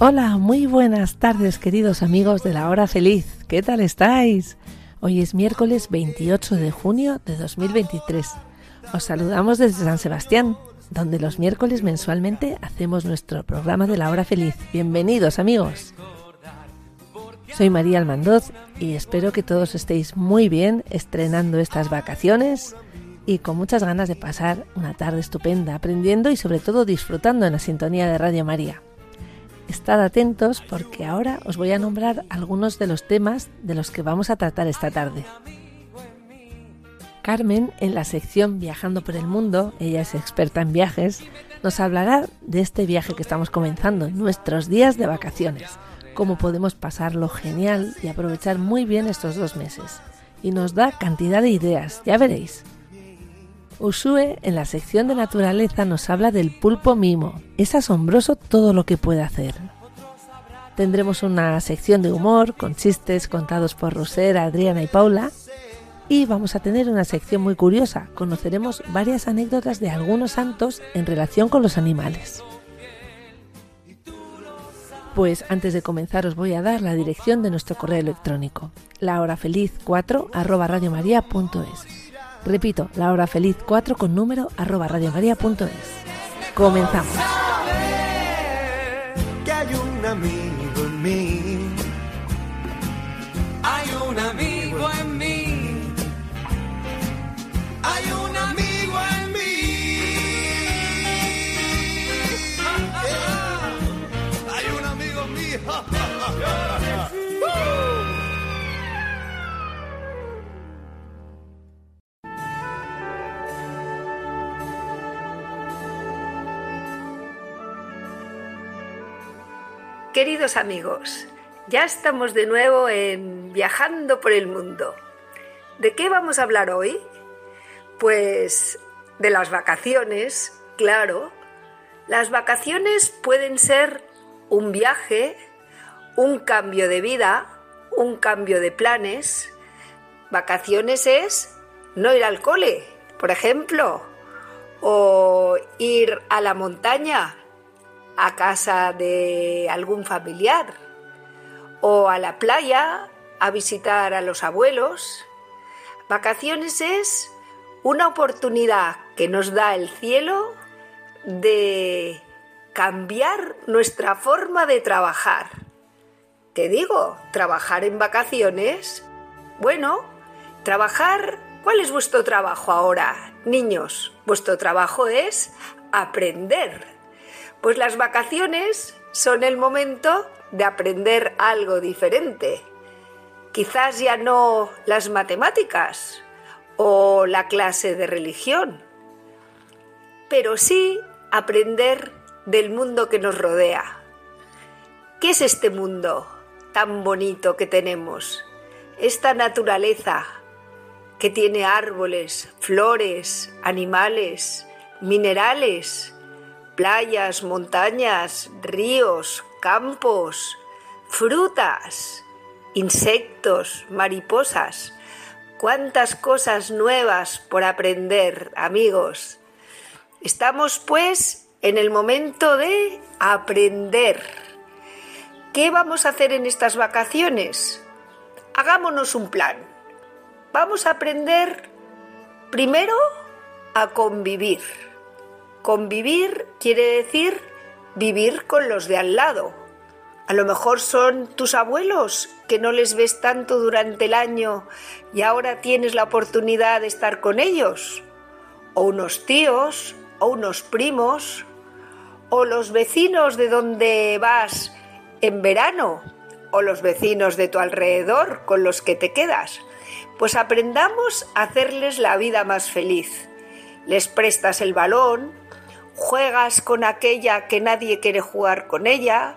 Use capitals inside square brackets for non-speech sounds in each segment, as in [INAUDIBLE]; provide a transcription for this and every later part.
Hola, muy buenas tardes queridos amigos de la hora feliz. ¿Qué tal estáis? Hoy es miércoles 28 de junio de 2023. Os saludamos desde San Sebastián, donde los miércoles mensualmente hacemos nuestro programa de la hora feliz. Bienvenidos amigos. Soy María Almandoz y espero que todos estéis muy bien estrenando estas vacaciones y con muchas ganas de pasar una tarde estupenda aprendiendo y sobre todo disfrutando en la sintonía de Radio María. Estad atentos porque ahora os voy a nombrar algunos de los temas de los que vamos a tratar esta tarde. Carmen, en la sección Viajando por el Mundo, ella es experta en viajes, nos hablará de este viaje que estamos comenzando, nuestros días de vacaciones, cómo podemos pasarlo genial y aprovechar muy bien estos dos meses. Y nos da cantidad de ideas, ya veréis. Usue en la sección de naturaleza nos habla del pulpo mimo. Es asombroso todo lo que puede hacer. Tendremos una sección de humor con chistes contados por Roser, Adriana y Paula. Y vamos a tener una sección muy curiosa. Conoceremos varias anécdotas de algunos santos en relación con los animales. Pues antes de comenzar os voy a dar la dirección de nuestro correo electrónico, lahorafeliz4 Repito, la hora feliz 4 con número arroba radiomaria.es. Comenzamos. Queridos amigos, ya estamos de nuevo en Viajando por el Mundo. ¿De qué vamos a hablar hoy? Pues de las vacaciones, claro. Las vacaciones pueden ser un viaje, un cambio de vida, un cambio de planes. Vacaciones es no ir al cole, por ejemplo, o ir a la montaña a casa de algún familiar o a la playa a visitar a los abuelos. Vacaciones es una oportunidad que nos da el cielo de cambiar nuestra forma de trabajar. Te digo, trabajar en vacaciones. Bueno, trabajar, ¿cuál es vuestro trabajo ahora? Niños, vuestro trabajo es aprender pues las vacaciones son el momento de aprender algo diferente. Quizás ya no las matemáticas o la clase de religión, pero sí aprender del mundo que nos rodea. ¿Qué es este mundo tan bonito que tenemos? Esta naturaleza que tiene árboles, flores, animales, minerales, playas, montañas, ríos, campos, frutas, insectos, mariposas. Cuántas cosas nuevas por aprender, amigos. Estamos pues en el momento de aprender. ¿Qué vamos a hacer en estas vacaciones? Hagámonos un plan. Vamos a aprender primero a convivir Convivir quiere decir vivir con los de al lado. A lo mejor son tus abuelos que no les ves tanto durante el año y ahora tienes la oportunidad de estar con ellos. O unos tíos, o unos primos, o los vecinos de donde vas en verano, o los vecinos de tu alrededor con los que te quedas. Pues aprendamos a hacerles la vida más feliz. Les prestas el balón, juegas con aquella que nadie quiere jugar con ella,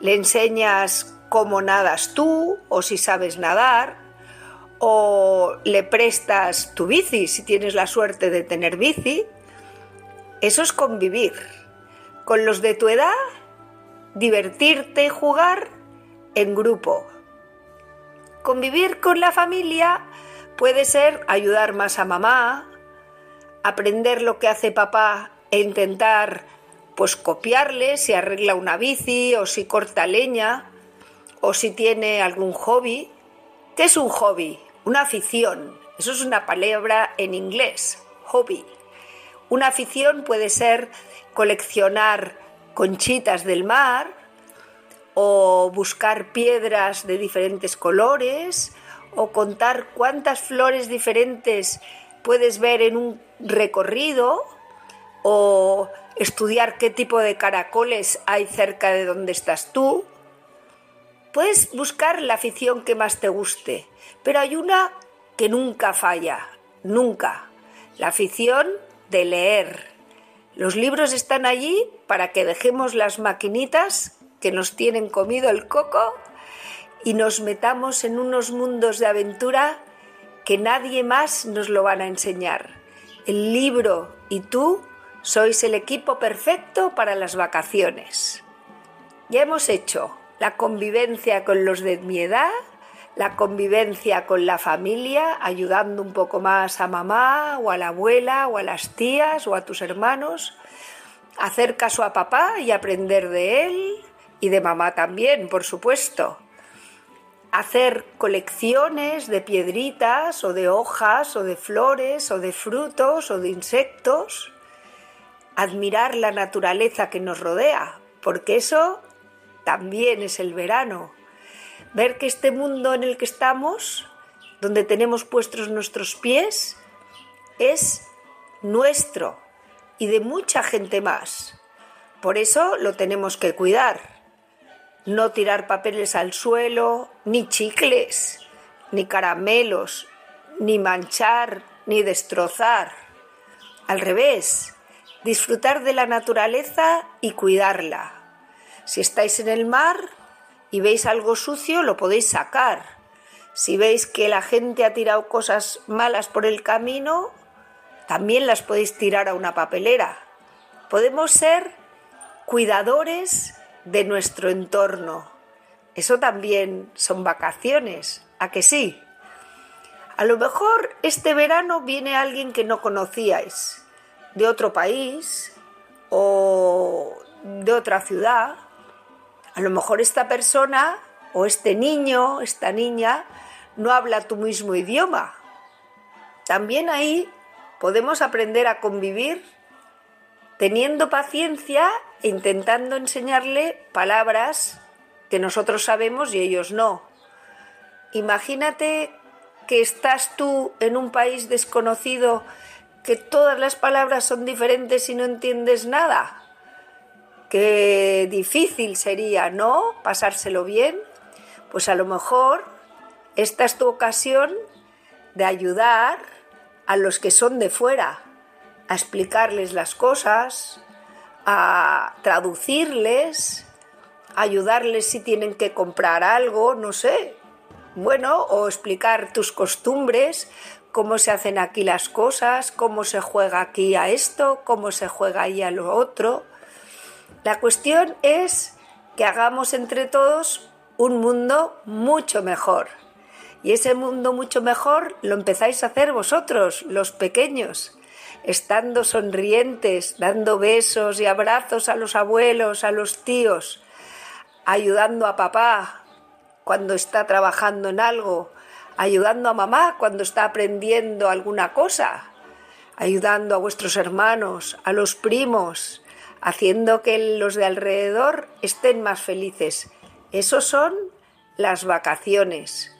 le enseñas cómo nadas tú o si sabes nadar, o le prestas tu bici si tienes la suerte de tener bici. Eso es convivir. Con los de tu edad, divertirte y jugar en grupo. Convivir con la familia puede ser ayudar más a mamá, aprender lo que hace papá e intentar pues copiarle si arregla una bici o si corta leña o si tiene algún hobby. ¿Qué es un hobby? Una afición. Eso es una palabra en inglés, hobby. Una afición puede ser coleccionar conchitas del mar o buscar piedras de diferentes colores o contar cuántas flores diferentes puedes ver en un recorrido o estudiar qué tipo de caracoles hay cerca de donde estás tú. Puedes buscar la afición que más te guste, pero hay una que nunca falla, nunca. La afición de leer. Los libros están allí para que dejemos las maquinitas que nos tienen comido el coco y nos metamos en unos mundos de aventura que nadie más nos lo van a enseñar. El libro y tú sois el equipo perfecto para las vacaciones. Ya hemos hecho la convivencia con los de mi edad, la convivencia con la familia, ayudando un poco más a mamá o a la abuela o a las tías o a tus hermanos, hacer caso a papá y aprender de él y de mamá también, por supuesto. Hacer colecciones de piedritas o de hojas o de flores o de frutos o de insectos. Admirar la naturaleza que nos rodea, porque eso también es el verano. Ver que este mundo en el que estamos, donde tenemos puestos nuestros pies, es nuestro y de mucha gente más. Por eso lo tenemos que cuidar. No tirar papeles al suelo, ni chicles, ni caramelos, ni manchar, ni destrozar. Al revés, disfrutar de la naturaleza y cuidarla. Si estáis en el mar, y veis algo sucio, lo podéis sacar. Si veis que la gente ha tirado cosas malas por el camino, también las podéis tirar a una papelera. Podemos ser cuidadores de nuestro entorno. Eso también son vacaciones, ¿a que sí? A lo mejor este verano viene alguien que no conocíais, de otro país o de otra ciudad, a lo mejor esta persona o este niño, esta niña, no habla tu mismo idioma. También ahí podemos aprender a convivir teniendo paciencia e intentando enseñarle palabras que nosotros sabemos y ellos no. Imagínate que estás tú en un país desconocido, que todas las palabras son diferentes y no entiendes nada. Qué difícil sería, ¿no? Pasárselo bien. Pues a lo mejor esta es tu ocasión de ayudar a los que son de fuera, a explicarles las cosas, a traducirles, ayudarles si tienen que comprar algo, no sé. Bueno, o explicar tus costumbres, cómo se hacen aquí las cosas, cómo se juega aquí a esto, cómo se juega ahí a lo otro. La cuestión es que hagamos entre todos un mundo mucho mejor. Y ese mundo mucho mejor lo empezáis a hacer vosotros, los pequeños, estando sonrientes, dando besos y abrazos a los abuelos, a los tíos, ayudando a papá cuando está trabajando en algo, ayudando a mamá cuando está aprendiendo alguna cosa, ayudando a vuestros hermanos, a los primos, haciendo que los de alrededor estén más felices. Esos son las vacaciones.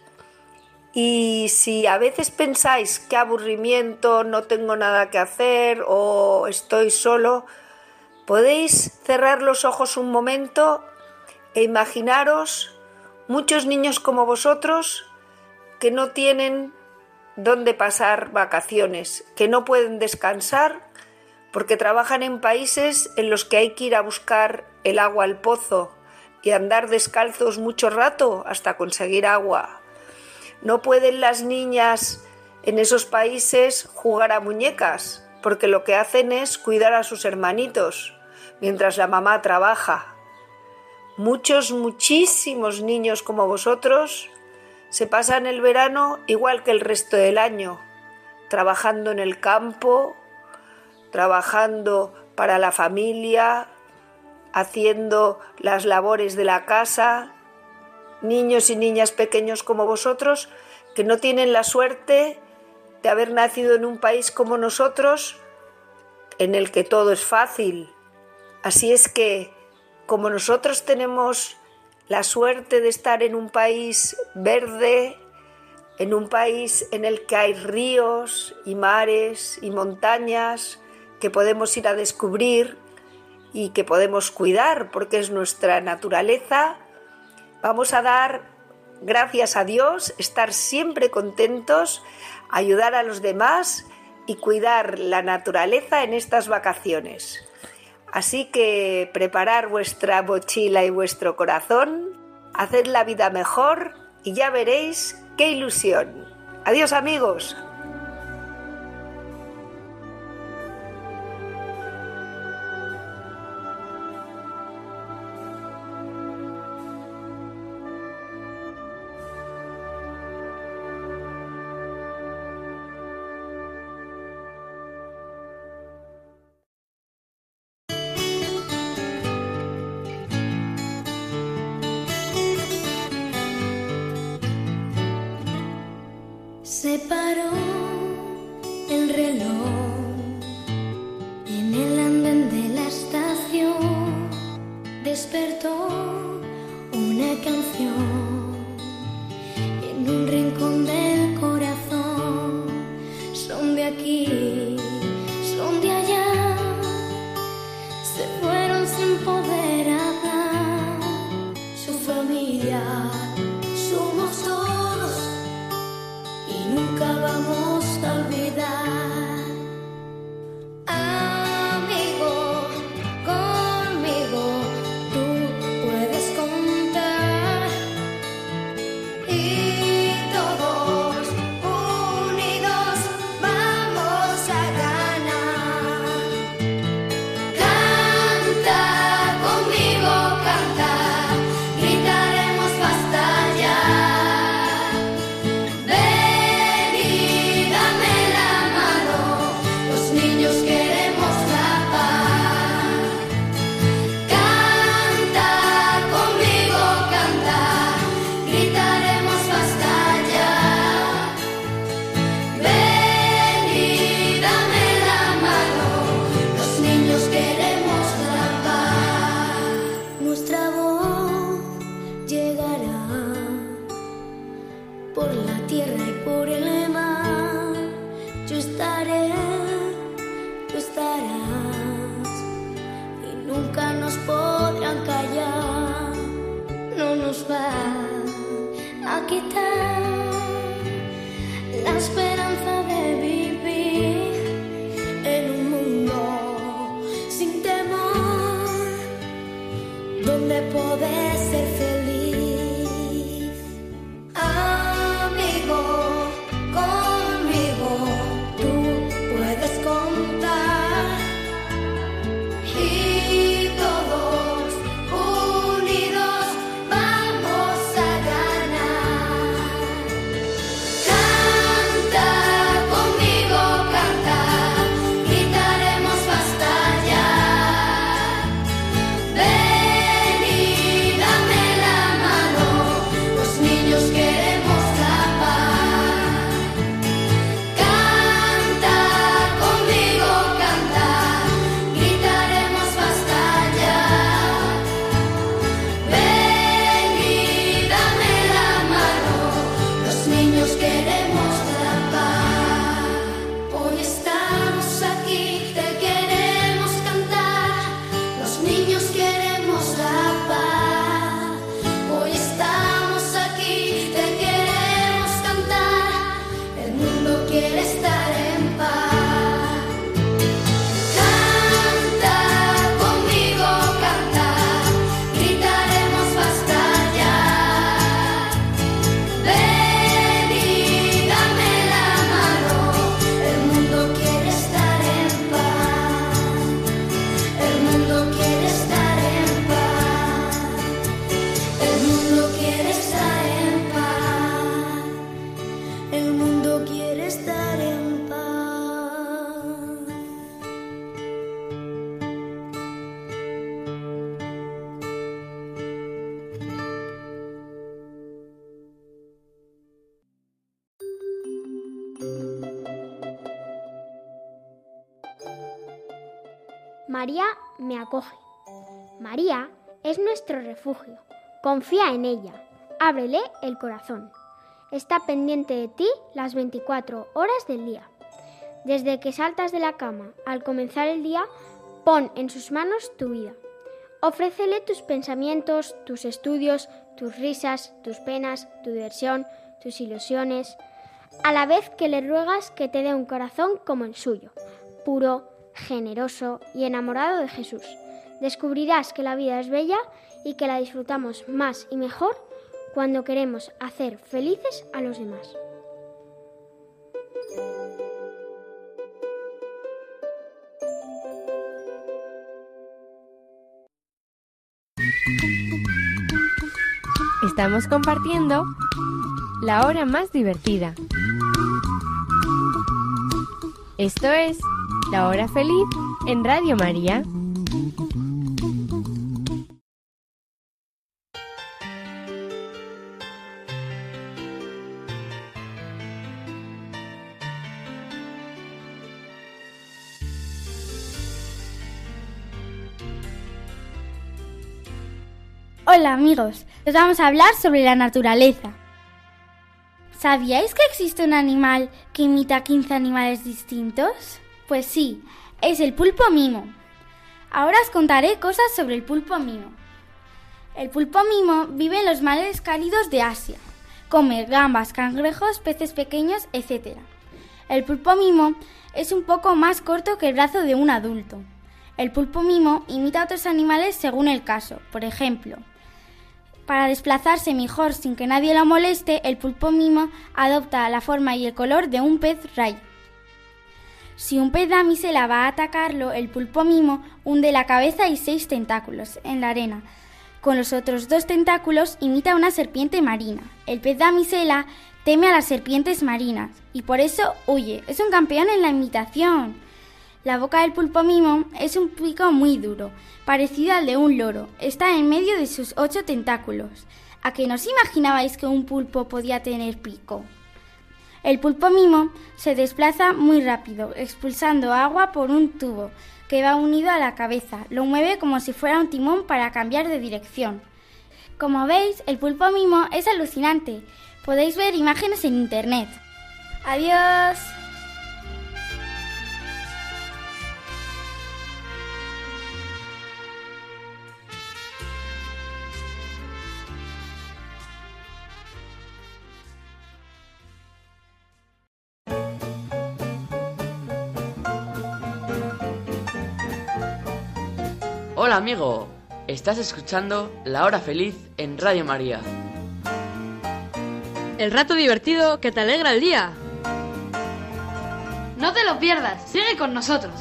Y si a veces pensáis qué aburrimiento, no tengo nada que hacer o estoy solo, podéis cerrar los ojos un momento e imaginaros muchos niños como vosotros que no tienen dónde pasar vacaciones, que no pueden descansar porque trabajan en países en los que hay que ir a buscar el agua al pozo y andar descalzos mucho rato hasta conseguir agua. No pueden las niñas en esos países jugar a muñecas, porque lo que hacen es cuidar a sus hermanitos mientras la mamá trabaja. Muchos, muchísimos niños como vosotros se pasan el verano igual que el resto del año, trabajando en el campo, trabajando para la familia, haciendo las labores de la casa, niños y niñas pequeños como vosotros que no tienen la suerte de haber nacido en un país como nosotros, en el que todo es fácil. Así es que, como nosotros tenemos la suerte de estar en un país verde, en un país en el que hay ríos y mares y montañas que podemos ir a descubrir y que podemos cuidar porque es nuestra naturaleza, vamos a dar gracias a Dios, estar siempre contentos ayudar a los demás y cuidar la naturaleza en estas vacaciones. Así que preparar vuestra mochila y vuestro corazón, hacer la vida mejor y ya veréis qué ilusión. Adiós amigos. Nunca nos María me acoge. María es nuestro refugio. Confía en ella. Ábrele el corazón. Está pendiente de ti las 24 horas del día. Desde que saltas de la cama al comenzar el día, pon en sus manos tu vida. Ofrécele tus pensamientos, tus estudios, tus risas, tus penas, tu diversión, tus ilusiones, a la vez que le ruegas que te dé un corazón como el suyo, puro, generoso y enamorado de Jesús. Descubrirás que la vida es bella y que la disfrutamos más y mejor cuando queremos hacer felices a los demás. Estamos compartiendo la hora más divertida. Esto es La Hora Feliz en Radio María. Hola amigos, os vamos a hablar sobre la naturaleza. ¿Sabíais que existe un animal que imita 15 animales distintos? Pues sí, es el pulpo mimo. Ahora os contaré cosas sobre el pulpo mimo. El pulpo mimo vive en los mares cálidos de Asia. Come gambas, cangrejos, peces pequeños, etc. El pulpo mimo es un poco más corto que el brazo de un adulto. El pulpo mimo imita a otros animales según el caso. Por ejemplo, para desplazarse mejor sin que nadie lo moleste, el pulpo mimo adopta la forma y el color de un pez rayo. Si un pez damisela va a atacarlo, el pulpo mimo hunde la cabeza y seis tentáculos en la arena. Con los otros dos tentáculos imita una serpiente marina. El pez damisela teme a las serpientes marinas y por eso huye. Es un campeón en la imitación. La boca del pulpo mimo es un pico muy duro, parecido al de un loro. Está en medio de sus ocho tentáculos. ¿A que no os imaginabais que un pulpo podía tener pico? El pulpo mimo se desplaza muy rápido, expulsando agua por un tubo que va unido a la cabeza. Lo mueve como si fuera un timón para cambiar de dirección. Como veis, el pulpo mimo es alucinante. Podéis ver imágenes en internet. Adiós. Hola amigo, estás escuchando La Hora Feliz en Radio María. El rato divertido que te alegra el día. No te lo pierdas, sigue con nosotros.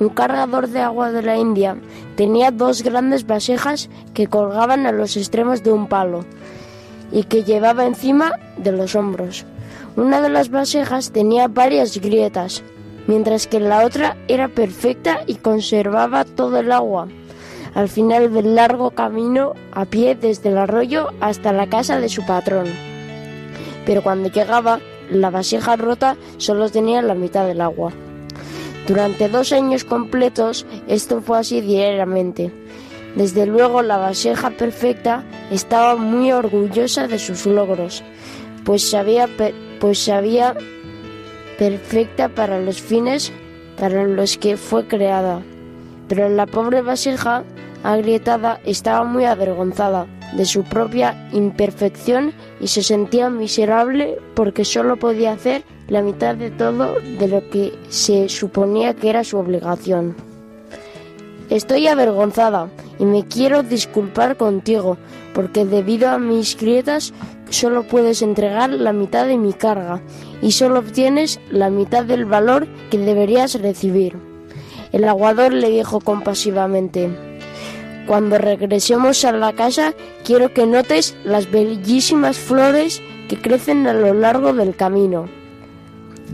Un cargador de agua de la India tenía dos grandes vasijas que colgaban a los extremos de un palo y que llevaba encima de los hombros. Una de las vasijas tenía varias grietas, mientras que la otra era perfecta y conservaba todo el agua. Al final del largo camino a pie desde el arroyo hasta la casa de su patrón. Pero cuando llegaba, la vasija rota solo tenía la mitad del agua. Durante dos años completos esto fue así diariamente. Desde luego la vasija perfecta estaba muy orgullosa de sus logros, pues sabía, pues sabía perfecta para los fines para los que fue creada. Pero la pobre vasija agrietada estaba muy avergonzada de su propia imperfección y se sentía miserable porque solo podía hacer la mitad de todo de lo que se suponía que era su obligación. Estoy avergonzada y me quiero disculpar contigo, porque debido a mis grietas solo puedes entregar la mitad de mi carga y solo obtienes la mitad del valor que deberías recibir. El aguador le dijo compasivamente, Cuando regresemos a la casa quiero que notes las bellísimas flores que crecen a lo largo del camino.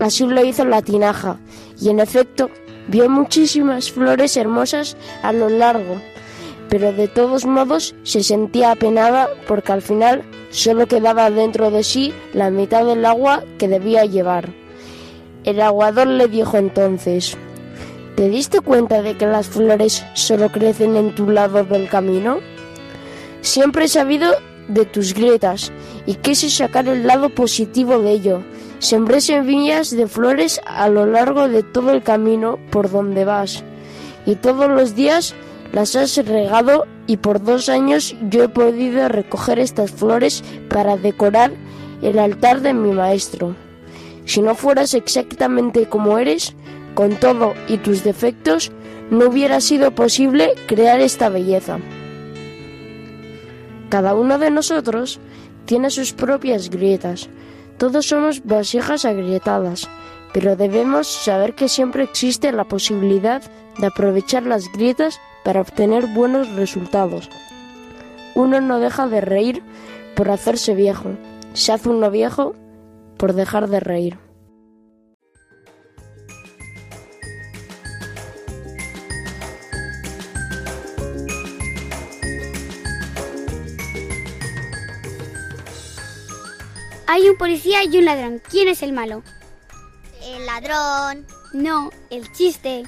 Así lo hizo la tinaja, y en efecto vio muchísimas flores hermosas a lo largo, pero de todos modos se sentía apenada porque al final solo quedaba dentro de sí la mitad del agua que debía llevar. El aguador le dijo entonces, ¿te diste cuenta de que las flores solo crecen en tu lado del camino? Siempre he sabido de tus grietas y quise sacar el lado positivo de ello. Sembré semillas de flores a lo largo de todo el camino por donde vas y todos los días las has regado y por dos años yo he podido recoger estas flores para decorar el altar de mi maestro. Si no fueras exactamente como eres, con todo y tus defectos, no hubiera sido posible crear esta belleza. Cada uno de nosotros tiene sus propias grietas. Todos somos vasijas agrietadas, pero debemos saber que siempre existe la posibilidad de aprovechar las grietas para obtener buenos resultados. Uno no deja de reír por hacerse viejo, se hace uno viejo por dejar de reír. Hay un policía y un ladrón. ¿Quién es el malo? El ladrón. No, el chiste.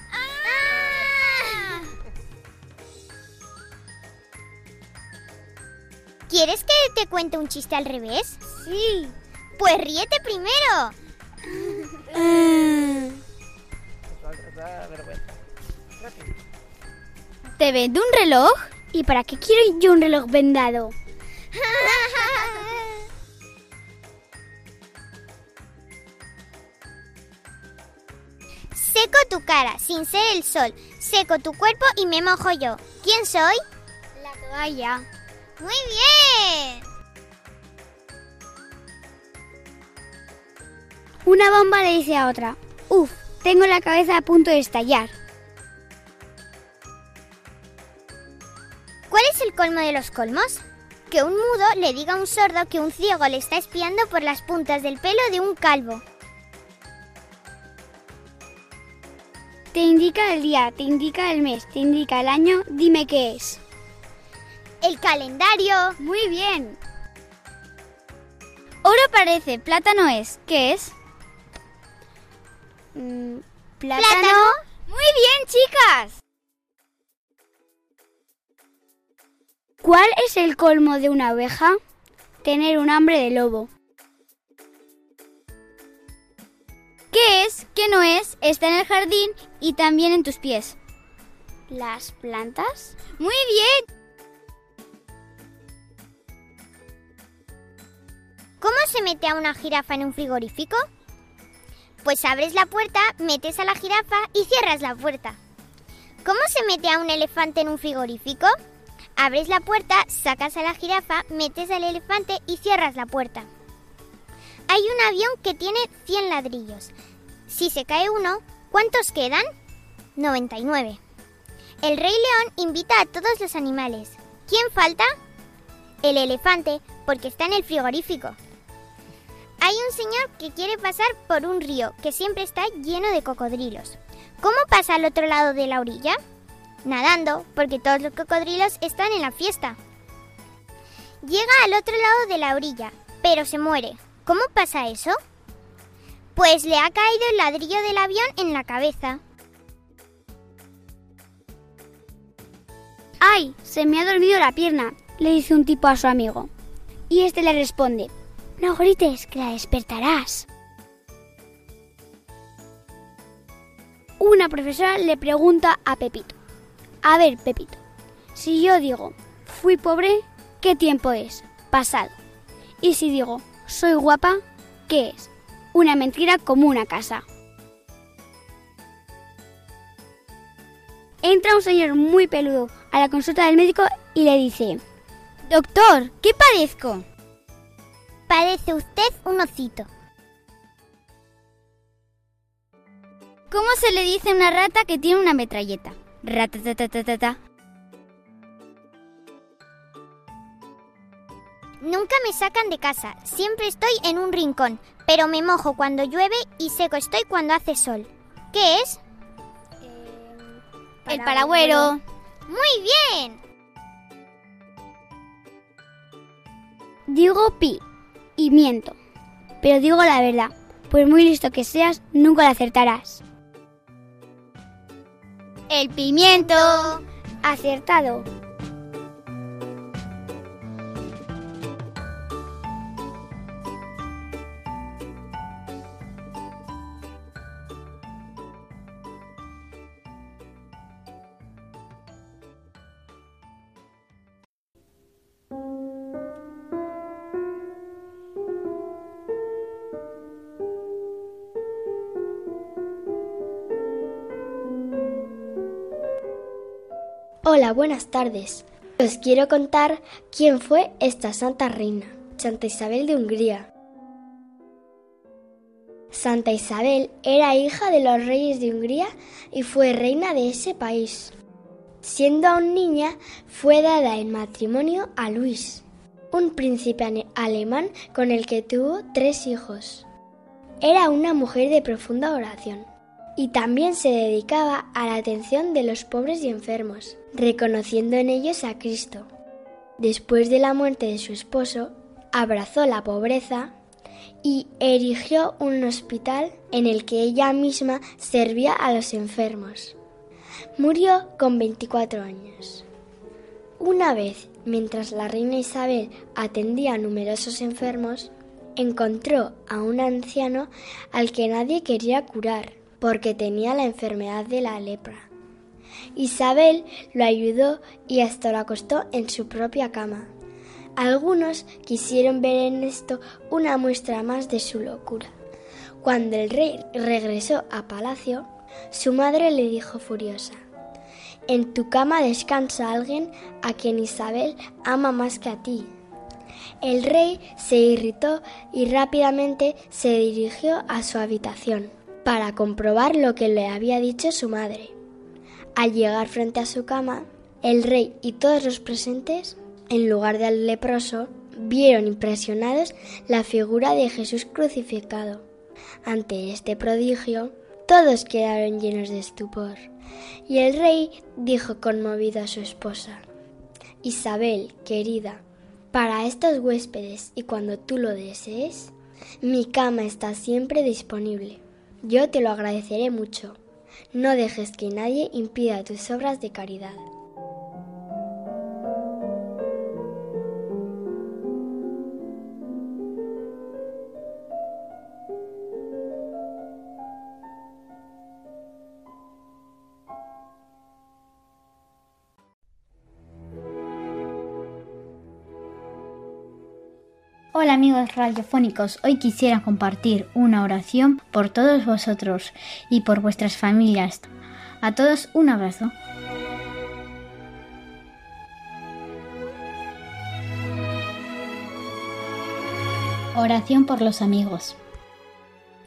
¿Quieres que te cuente un chiste al revés? Sí. Pues ríete primero. ¿Te vendo un reloj? ¿Y para qué quiero yo un reloj vendado? [LAUGHS] tu cara, sin ser el sol. Seco tu cuerpo y me mojo yo. ¿Quién soy? La toalla. Muy bien. Una bomba le dice a otra, Uf, tengo la cabeza a punto de estallar. ¿Cuál es el colmo de los colmos? Que un mudo le diga a un sordo que un ciego le está espiando por las puntas del pelo de un calvo. Te indica el día, te indica el mes, te indica el año, dime qué es. El calendario. Muy bien. Oro parece, plátano es. ¿Qué es? Mm, ¿plátano? ¿Plátano? Muy bien, chicas. ¿Cuál es el colmo de una oveja? Tener un hambre de lobo. ¿Qué no es? Está en el jardín y también en tus pies. ¿Las plantas? Muy bien. ¿Cómo se mete a una jirafa en un frigorífico? Pues abres la puerta, metes a la jirafa y cierras la puerta. ¿Cómo se mete a un elefante en un frigorífico? Abres la puerta, sacas a la jirafa, metes al elefante y cierras la puerta. Hay un avión que tiene 100 ladrillos. Si se cae uno, ¿cuántos quedan? 99. El rey león invita a todos los animales. ¿Quién falta? El elefante, porque está en el frigorífico. Hay un señor que quiere pasar por un río que siempre está lleno de cocodrilos. ¿Cómo pasa al otro lado de la orilla? Nadando, porque todos los cocodrilos están en la fiesta. Llega al otro lado de la orilla, pero se muere. ¿Cómo pasa eso? Pues le ha caído el ladrillo del avión en la cabeza. ¡Ay! Se me ha dormido la pierna, le dice un tipo a su amigo. Y este le responde, no grites, que la despertarás. Una profesora le pregunta a Pepito, a ver, Pepito, si yo digo, fui pobre, ¿qué tiempo es? Pasado. Y si digo, soy guapa, ¿qué es? Una mentira como una casa. Entra un señor muy peludo a la consulta del médico y le dice, Doctor, ¿qué padezco? Parece usted un osito. ¿Cómo se le dice a una rata que tiene una metralleta? Ratatatatata. Nunca me sacan de casa, siempre estoy en un rincón, pero me mojo cuando llueve y seco estoy cuando hace sol. ¿Qué es? Eh, El paragüero. ¡Muy bien! Digo pi y miento, pero digo la verdad, pues muy listo que seas, nunca la acertarás. El pimiento. Acertado. Hola, buenas tardes. Os quiero contar quién fue esta santa reina, Santa Isabel de Hungría. Santa Isabel era hija de los reyes de Hungría y fue reina de ese país. Siendo aún niña, fue dada en matrimonio a Luis, un príncipe alemán con el que tuvo tres hijos. Era una mujer de profunda oración y también se dedicaba a la atención de los pobres y enfermos, reconociendo en ellos a Cristo. Después de la muerte de su esposo, abrazó la pobreza y erigió un hospital en el que ella misma servía a los enfermos. Murió con 24 años. Una vez, mientras la reina Isabel atendía a numerosos enfermos, encontró a un anciano al que nadie quería curar porque tenía la enfermedad de la lepra. Isabel lo ayudó y hasta lo acostó en su propia cama. Algunos quisieron ver en esto una muestra más de su locura. Cuando el rey regresó a palacio, su madre le dijo furiosa, En tu cama descansa alguien a quien Isabel ama más que a ti. El rey se irritó y rápidamente se dirigió a su habitación para comprobar lo que le había dicho su madre. Al llegar frente a su cama, el rey y todos los presentes, en lugar del leproso, vieron impresionados la figura de Jesús crucificado. Ante este prodigio, todos quedaron llenos de estupor, y el rey dijo conmovido a su esposa, Isabel, querida, para estos huéspedes y cuando tú lo desees, mi cama está siempre disponible. Yo te lo agradeceré mucho. No dejes que nadie impida tus obras de caridad. Hola amigos radiofónicos, hoy quisiera compartir una oración por todos vosotros y por vuestras familias. A todos un abrazo. Oración por los amigos.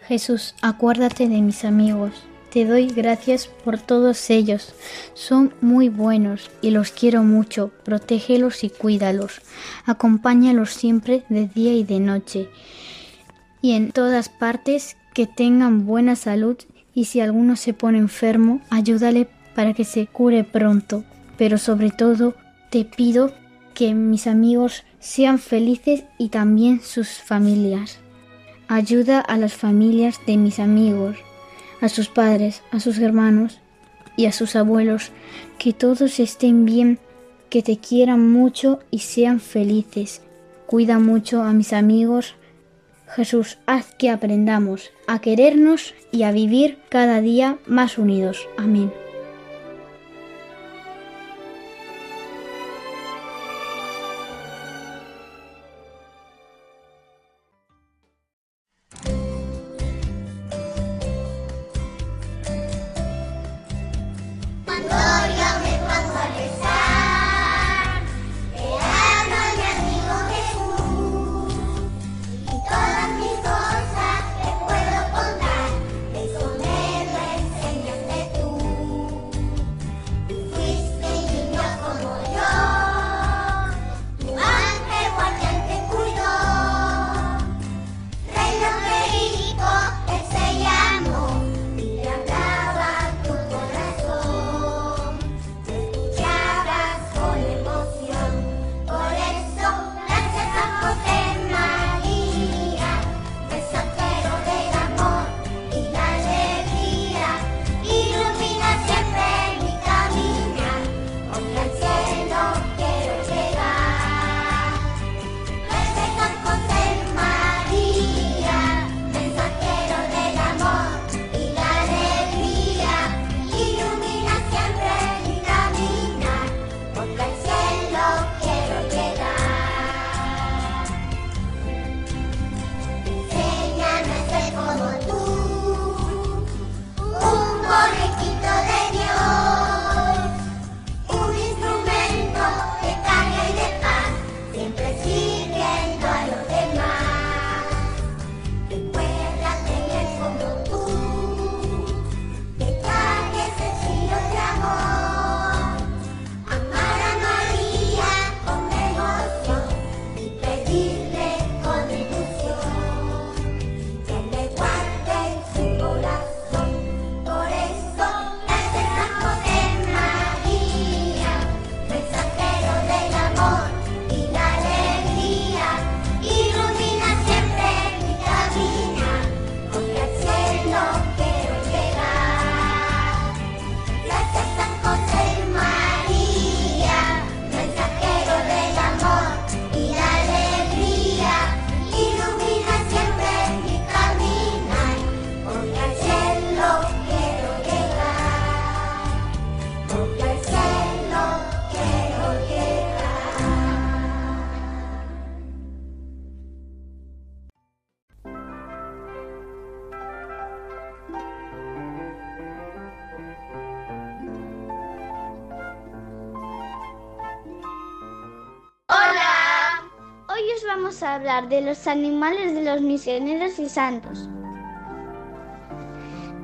Jesús, acuérdate de mis amigos. Te doy gracias por todos ellos. Son muy buenos y los quiero mucho. Protégelos y cuídalos. Acompáñalos siempre de día y de noche. Y en todas partes que tengan buena salud y si alguno se pone enfermo, ayúdale para que se cure pronto. Pero sobre todo, te pido que mis amigos sean felices y también sus familias. Ayuda a las familias de mis amigos a sus padres, a sus hermanos y a sus abuelos, que todos estén bien, que te quieran mucho y sean felices. Cuida mucho a mis amigos. Jesús, haz que aprendamos a querernos y a vivir cada día más unidos. Amén. De los animales de los misioneros y santos.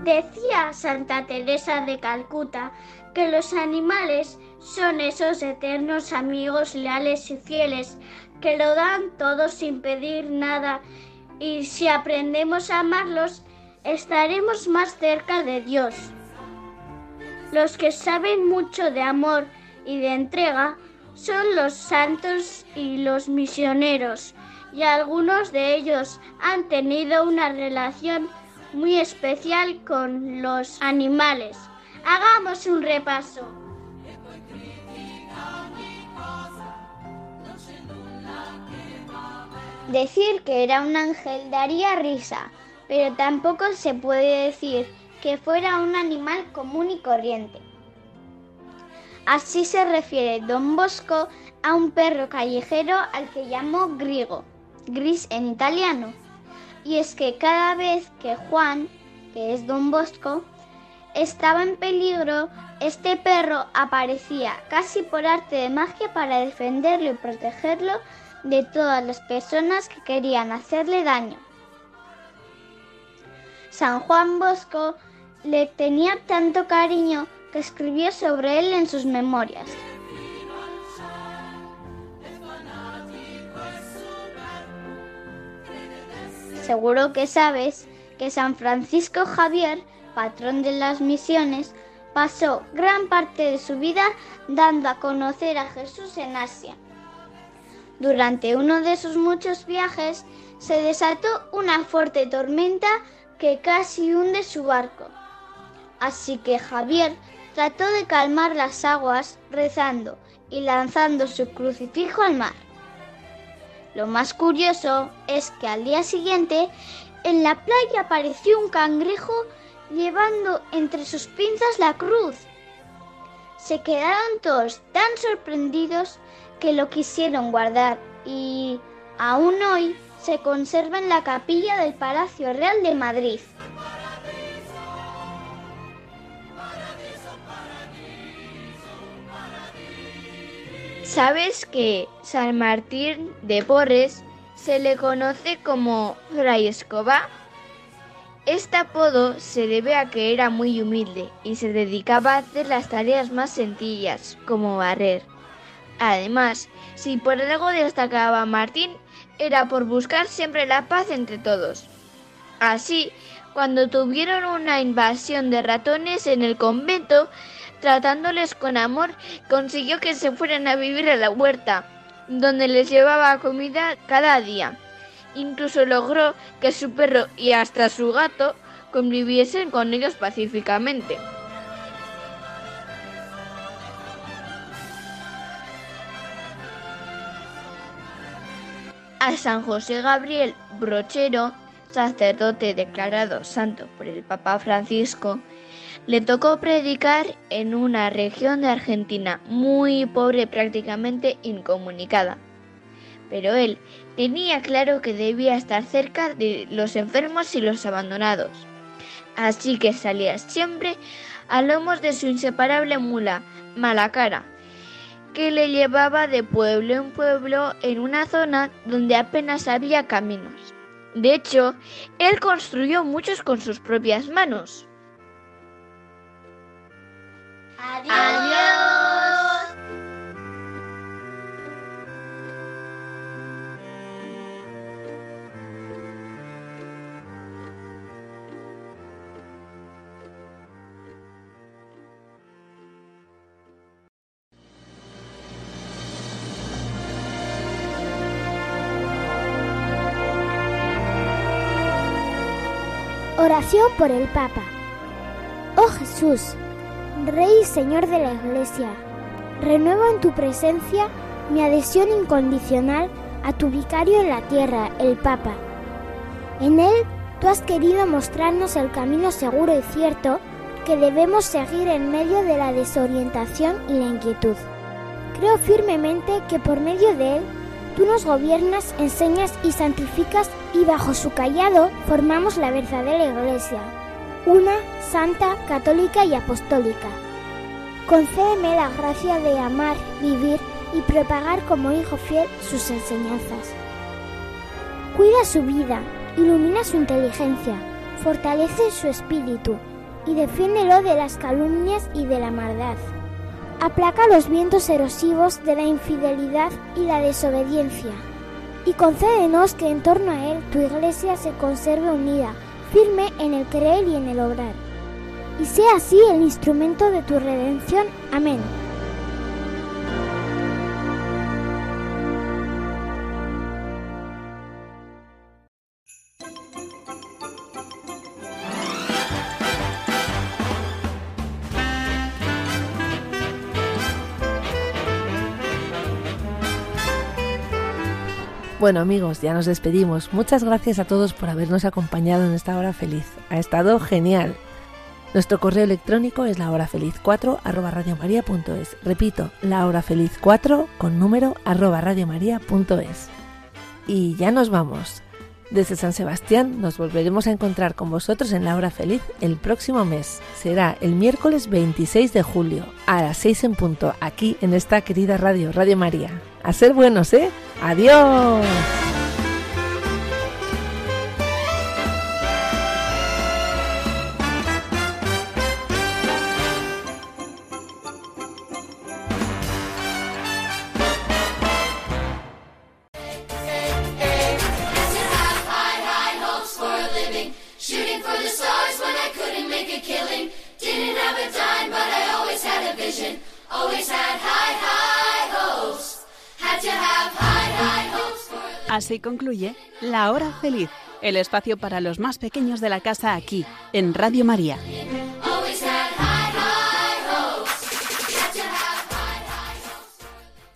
Decía Santa Teresa de Calcuta que los animales son esos eternos amigos leales y fieles que lo dan todo sin pedir nada y si aprendemos a amarlos estaremos más cerca de Dios. Los que saben mucho de amor y de entrega son los santos y los misioneros y algunos de ellos han tenido una relación muy especial con los animales. Hagamos un repaso. Decir que era un ángel daría risa, pero tampoco se puede decir que fuera un animal común y corriente. Así se refiere don Bosco a un perro callejero al que llamó Grigo, gris en italiano. Y es que cada vez que Juan, que es don Bosco, estaba en peligro, este perro aparecía casi por arte de magia para defenderlo y protegerlo de todas las personas que querían hacerle daño. San Juan Bosco le tenía tanto cariño que escribió sobre él en sus memorias. Seguro que sabes que San Francisco Javier, patrón de las misiones, pasó gran parte de su vida dando a conocer a Jesús en Asia. Durante uno de sus muchos viajes se desató una fuerte tormenta que casi hunde su barco. Así que Javier trató de calmar las aguas rezando y lanzando su crucifijo al mar. Lo más curioso es que al día siguiente en la playa apareció un cangrejo llevando entre sus pinzas la cruz. Se quedaron todos tan sorprendidos que lo quisieron guardar y aún hoy se conserva en la capilla del Palacio Real de Madrid. ¿Sabes que San Martín de Porres se le conoce como Fray Escoba? Este apodo se debe a que era muy humilde y se dedicaba a hacer las tareas más sencillas, como barrer. Además, si por algo destacaba Martín, era por buscar siempre la paz entre todos. Así, cuando tuvieron una invasión de ratones en el convento, tratándoles con amor, consiguió que se fueran a vivir a la huerta, donde les llevaba comida cada día. Incluso logró que su perro y hasta su gato conviviesen con ellos pacíficamente. A San José Gabriel Brochero, sacerdote declarado santo por el Papa Francisco, le tocó predicar en una región de Argentina muy pobre, prácticamente incomunicada. Pero él tenía claro que debía estar cerca de los enfermos y los abandonados. Así que salía siempre a lomos de su inseparable mula, Malacara, que le llevaba de pueblo en pueblo en una zona donde apenas había caminos. De hecho, él construyó muchos con sus propias manos. Adiós. Oración por el Papa. Oh Jesús, Rey y Señor de la Iglesia, renuevo en tu presencia mi adhesión incondicional a tu vicario en la tierra, el Papa. En él tú has querido mostrarnos el camino seguro y cierto que debemos seguir en medio de la desorientación y la inquietud. Creo firmemente que por medio de él tú nos gobiernas, enseñas y santificas y bajo su callado formamos la verdadera Iglesia, una, santa, católica y apostólica. Concédeme la gracia de amar, vivir y propagar como hijo fiel sus enseñanzas. Cuida su vida, ilumina su inteligencia, fortalece su espíritu y defiéndelo de las calumnias y de la maldad. Aplaca los vientos erosivos de la infidelidad y la desobediencia. Y concédenos que en torno a Él tu iglesia se conserve unida, firme en el creer y en el obrar. Y sea así el instrumento de tu redención. Amén. Bueno amigos, ya nos despedimos. Muchas gracias a todos por habernos acompañado en esta hora feliz. Ha estado genial. Nuestro correo electrónico es lahorafeliz4 arroba radiomaria.es. Repito, lahorafeliz4 con número arroba. Y ya nos vamos. Desde San Sebastián nos volveremos a encontrar con vosotros en la hora feliz el próximo mes. Será el miércoles 26 de julio a las 6 en punto aquí en esta querida radio, Radio María. A ser buenos, ¿eh? Adiós. Concluye La Hora Feliz, el espacio para los más pequeños de la casa aquí, en Radio María.